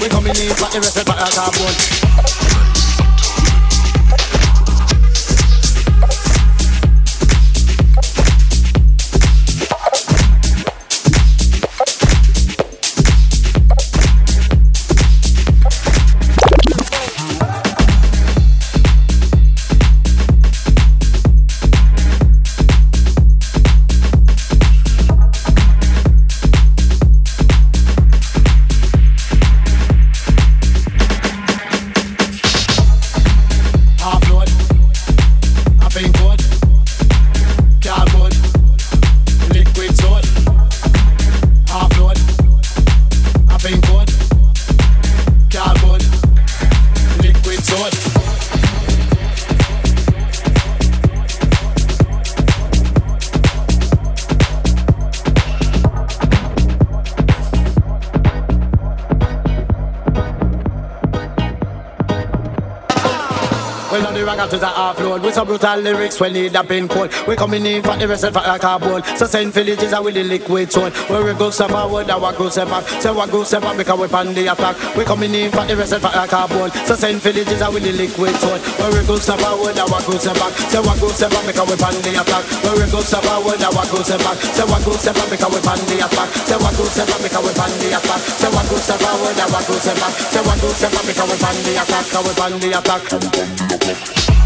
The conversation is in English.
We coming in for the rest of the carbon. Brutal lyrics when need a pin code. We coming in for the rest of a cardboard. So send villages are with the liquid soul. Where we go step forward, our go step back. Say what go step back because we pan the attack. We coming in for the rest of a cardboard. So send villages are with the liquid soul. Where we go step forward, our go step back. Say what go step back because we pan the attack. Where we go step forward, our go step back. Say what go step back because we pan the attack. Say what go step back because we pan the attack. Say what go step forward, our go step back. Say what go back because we pan the attack. Because we pan the attack.